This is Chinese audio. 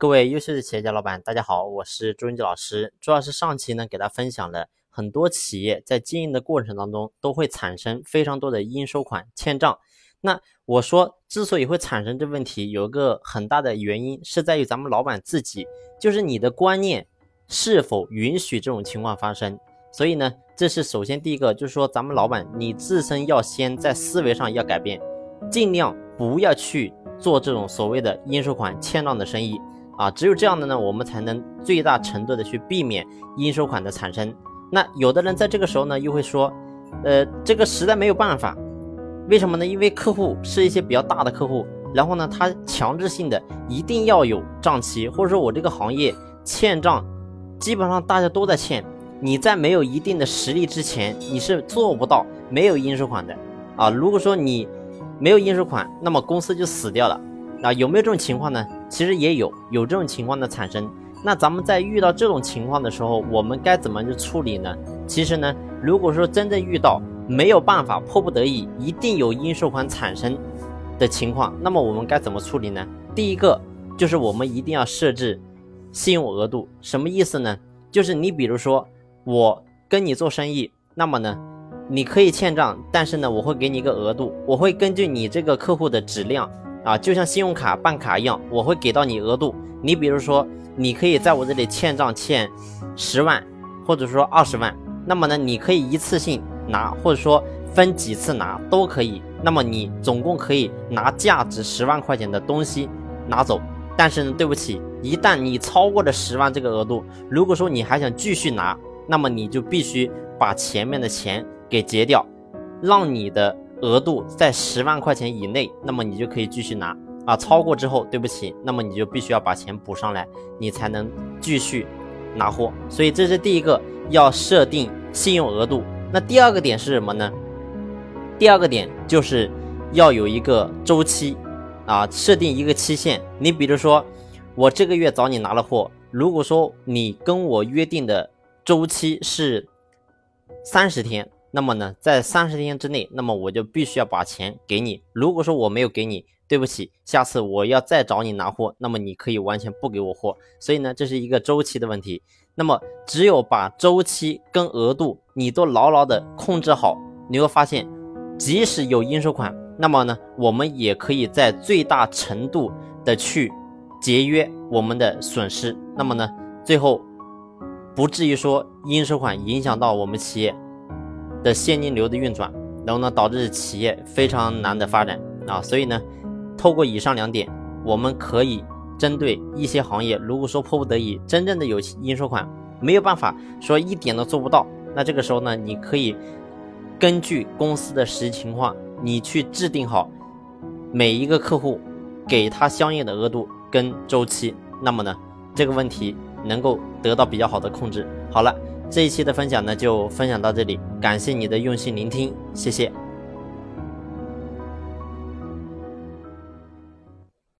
各位优秀的企业家老板，大家好，我是朱云杰老师。朱老师上期呢，给大家分享了很多企业在经营的过程当中都会产生非常多的应收款欠账。那我说，之所以会产生这问题，有一个很大的原因是在于咱们老板自己，就是你的观念是否允许这种情况发生。所以呢，这是首先第一个，就是说咱们老板你自身要先在思维上要改变，尽量不要去做这种所谓的应收款欠账的生意。啊，只有这样的呢，我们才能最大程度的去避免应收款的产生。那有的人在这个时候呢，又会说，呃，这个实在没有办法，为什么呢？因为客户是一些比较大的客户，然后呢，他强制性的一定要有账期，或者说我这个行业欠账，基本上大家都在欠。你在没有一定的实力之前，你是做不到没有应收款的。啊，如果说你没有应收款，那么公司就死掉了。啊，有没有这种情况呢？其实也有，有这种情况的产生。那咱们在遇到这种情况的时候，我们该怎么去处理呢？其实呢，如果说真正遇到没有办法、迫不得已，一定有应收款产生的情况，那么我们该怎么处理呢？第一个就是我们一定要设置信用额度。什么意思呢？就是你比如说我跟你做生意，那么呢，你可以欠账，但是呢，我会给你一个额度，我会根据你这个客户的质量。啊，就像信用卡办卡一样，我会给到你额度。你比如说，你可以在我这里欠账欠十万，或者说二十万，那么呢，你可以一次性拿，或者说分几次拿都可以。那么你总共可以拿价值十万块钱的东西拿走。但是呢，对不起，一旦你超过了十万这个额度，如果说你还想继续拿，那么你就必须把前面的钱给结掉，让你的。额度在十万块钱以内，那么你就可以继续拿啊。超过之后，对不起，那么你就必须要把钱补上来，你才能继续拿货。所以这是第一个要设定信用额度。那第二个点是什么呢？第二个点就是要有一个周期啊，设定一个期限。你比如说，我这个月找你拿了货，如果说你跟我约定的周期是三十天。那么呢，在三十天之内，那么我就必须要把钱给你。如果说我没有给你，对不起，下次我要再找你拿货，那么你可以完全不给我货。所以呢，这是一个周期的问题。那么只有把周期跟额度你都牢牢的控制好，你会发现，即使有应收款，那么呢，我们也可以在最大程度的去节约我们的损失。那么呢，最后不至于说应收款影响到我们企业。的现金流的运转，然后呢，导致企业非常难的发展啊。所以呢，透过以上两点，我们可以针对一些行业，如果说迫不得已，真正的有应收款，没有办法说一点都做不到，那这个时候呢，你可以根据公司的实际情况，你去制定好每一个客户给他相应的额度跟周期，那么呢，这个问题能够得到比较好的控制。好了。这一期的分享呢，就分享到这里，感谢你的用心聆听，谢谢。